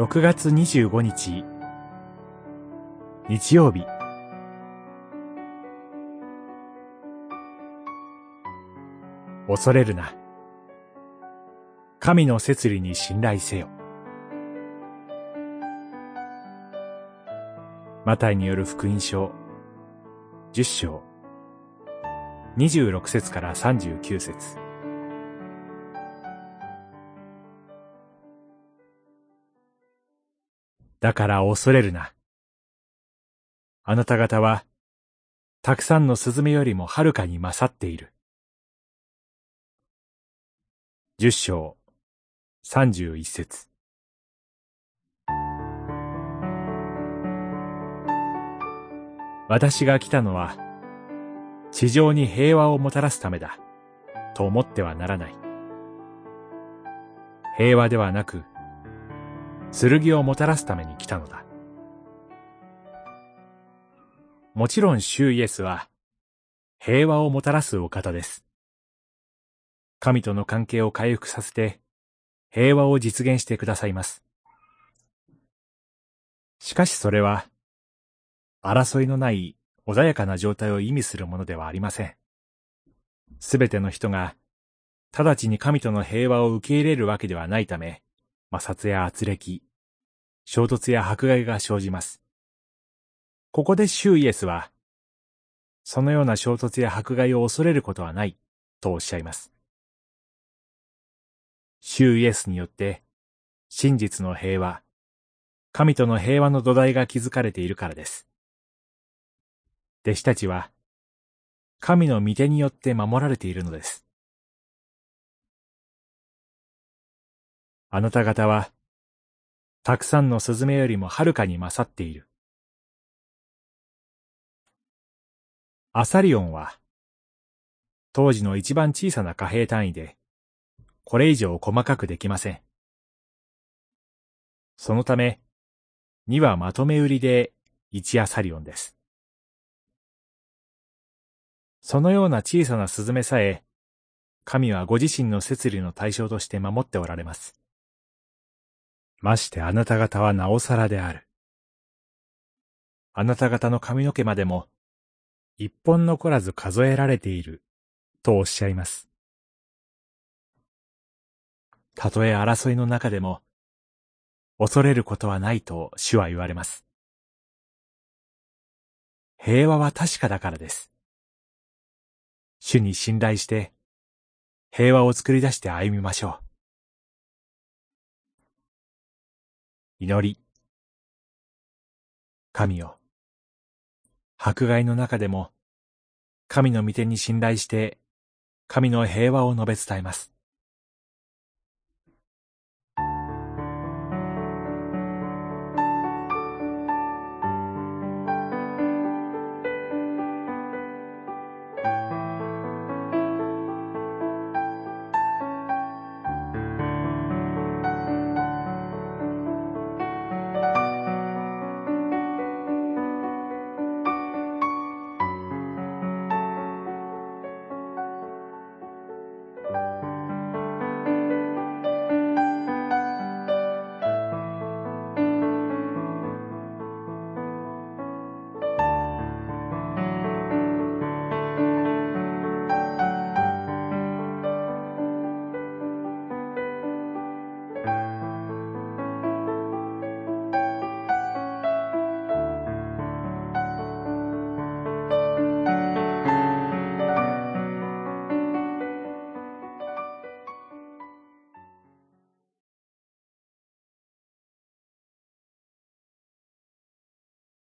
6月25日。日曜日。恐れるな。神の摂理に信頼せよ。マタイによる福音書。10章。26節から39節。だから恐れるな。あなた方は、たくさんのスズメよりもはるかに勝っている。十章、三十一節。私が来たのは、地上に平和をもたらすためだ、と思ってはならない。平和ではなく、剣をもたらすために来たのだ。もちろん主イエスは平和をもたらすお方です。神との関係を回復させて平和を実現してくださいます。しかしそれは争いのない穏やかな状態を意味するものではありません。すべての人が直ちに神との平和を受け入れるわけではないため、摩擦や圧力、衝突や迫害が生じます。ここでシュイエスは、そのような衝突や迫害を恐れることはないとおっしゃいます。シュイエスによって、真実の平和、神との平和の土台が築かれているからです。弟子たちは、神の御手によって守られているのです。あなた方は、たくさんのスズメよりもはるかに勝っている。アサリオンは、当時の一番小さな貨幣単位で、これ以上細かくできません。そのため、2はまとめ売りで1アサリオンです。そのような小さなスズメさえ、神はご自身の摂理の対象として守っておられます。ましてあなた方はなおさらである。あなた方の髪の毛までも、一本残らず数えられている、とおっしゃいます。たとえ争いの中でも、恐れることはないと主は言われます。平和は確かだからです。主に信頼して、平和を作り出して歩みましょう。祈り。神よ。迫害の中でも、神の御手に信頼して、神の平和を述べ伝えます。